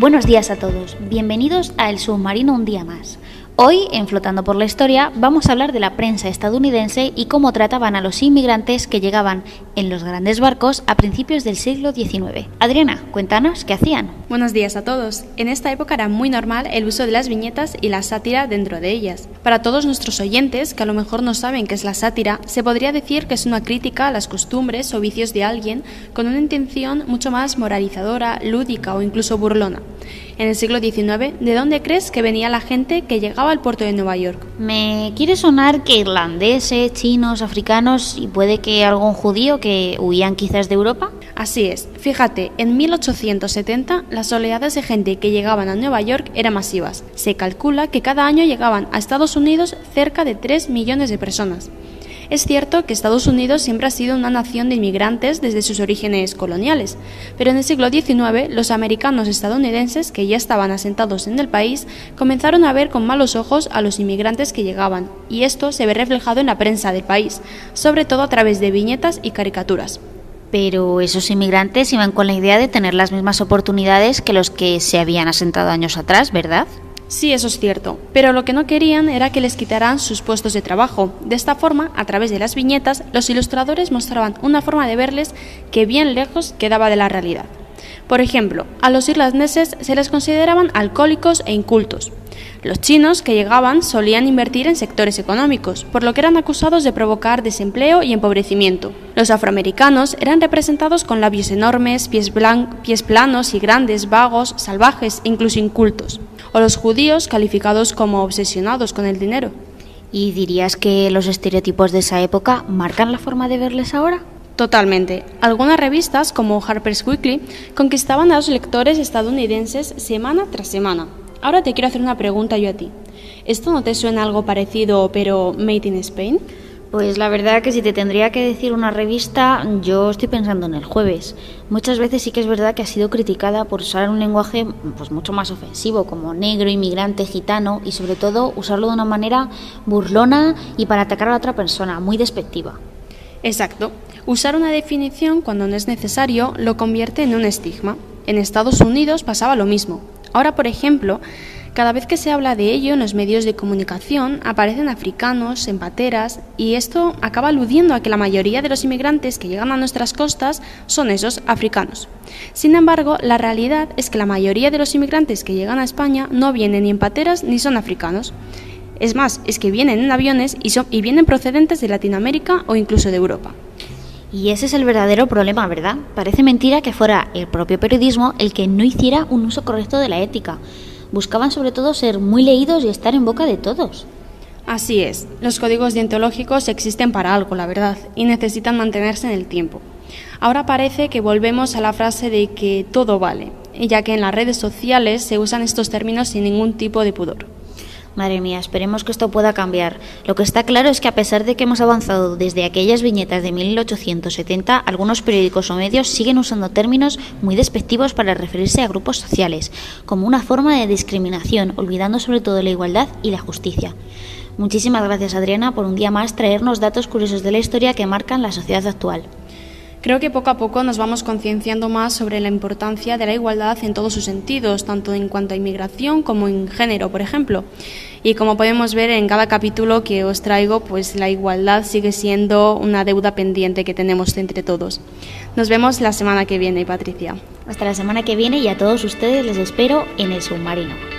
Buenos días a todos, bienvenidos a El Submarino un día más. Hoy, en Flotando por la Historia, vamos a hablar de la prensa estadounidense y cómo trataban a los inmigrantes que llegaban en los grandes barcos a principios del siglo XIX. Adriana, cuéntanos qué hacían. Buenos días a todos. En esta época era muy normal el uso de las viñetas y la sátira dentro de ellas. Para todos nuestros oyentes, que a lo mejor no saben qué es la sátira, se podría decir que es una crítica a las costumbres o vicios de alguien con una intención mucho más moralizadora, lúdica o incluso burlona en el siglo XIX, ¿de dónde crees que venía la gente que llegaba al puerto de Nueva York? Me quiere sonar que irlandeses, chinos, africanos y puede que algún judío que huían quizás de Europa. Así es. Fíjate, en 1870 las oleadas de gente que llegaban a Nueva York eran masivas. Se calcula que cada año llegaban a Estados Unidos cerca de 3 millones de personas. Es cierto que Estados Unidos siempre ha sido una nación de inmigrantes desde sus orígenes coloniales, pero en el siglo XIX los americanos estadounidenses que ya estaban asentados en el país comenzaron a ver con malos ojos a los inmigrantes que llegaban, y esto se ve reflejado en la prensa del país, sobre todo a través de viñetas y caricaturas. Pero esos inmigrantes iban con la idea de tener las mismas oportunidades que los que se habían asentado años atrás, ¿verdad? Sí, eso es cierto, pero lo que no querían era que les quitaran sus puestos de trabajo. De esta forma, a través de las viñetas, los ilustradores mostraban una forma de verles que bien lejos quedaba de la realidad. Por ejemplo, a los irlandeses se les consideraban alcohólicos e incultos. Los chinos que llegaban solían invertir en sectores económicos, por lo que eran acusados de provocar desempleo y empobrecimiento. Los afroamericanos eran representados con labios enormes, pies, pies planos y grandes, vagos, salvajes e incluso incultos o los judíos calificados como obsesionados con el dinero. ¿Y dirías que los estereotipos de esa época marcan la forma de verles ahora? Totalmente. Algunas revistas, como Harper's Weekly, conquistaban a los lectores estadounidenses semana tras semana. Ahora te quiero hacer una pregunta yo a ti. ¿Esto no te suena algo parecido, pero made in Spain? Pues la verdad que si te tendría que decir una revista, yo estoy pensando en el jueves. Muchas veces sí que es verdad que ha sido criticada por usar un lenguaje pues mucho más ofensivo, como negro, inmigrante, gitano, y sobre todo usarlo de una manera burlona y para atacar a otra persona, muy despectiva. Exacto. Usar una definición cuando no es necesario lo convierte en un estigma. En Estados Unidos pasaba lo mismo. Ahora, por ejemplo, cada vez que se habla de ello en los medios de comunicación aparecen africanos en pateras y esto acaba aludiendo a que la mayoría de los inmigrantes que llegan a nuestras costas son esos africanos. Sin embargo, la realidad es que la mayoría de los inmigrantes que llegan a España no vienen ni en pateras ni son africanos. Es más, es que vienen en aviones y, y vienen procedentes de Latinoamérica o incluso de Europa. Y ese es el verdadero problema, ¿verdad? Parece mentira que fuera el propio periodismo el que no hiciera un uso correcto de la ética buscaban sobre todo ser muy leídos y estar en boca de todos. Así es, los códigos deontológicos existen para algo, la verdad, y necesitan mantenerse en el tiempo. Ahora parece que volvemos a la frase de que todo vale, ya que en las redes sociales se usan estos términos sin ningún tipo de pudor. Madre mía, esperemos que esto pueda cambiar. Lo que está claro es que a pesar de que hemos avanzado desde aquellas viñetas de 1870, algunos periódicos o medios siguen usando términos muy despectivos para referirse a grupos sociales, como una forma de discriminación, olvidando sobre todo la igualdad y la justicia. Muchísimas gracias Adriana por un día más traernos datos curiosos de la historia que marcan la sociedad actual. Creo que poco a poco nos vamos concienciando más sobre la importancia de la igualdad en todos sus sentidos, tanto en cuanto a inmigración como en género, por ejemplo. Y como podemos ver en cada capítulo que os traigo, pues la igualdad sigue siendo una deuda pendiente que tenemos entre todos. Nos vemos la semana que viene, Patricia. Hasta la semana que viene y a todos ustedes les espero en el submarino.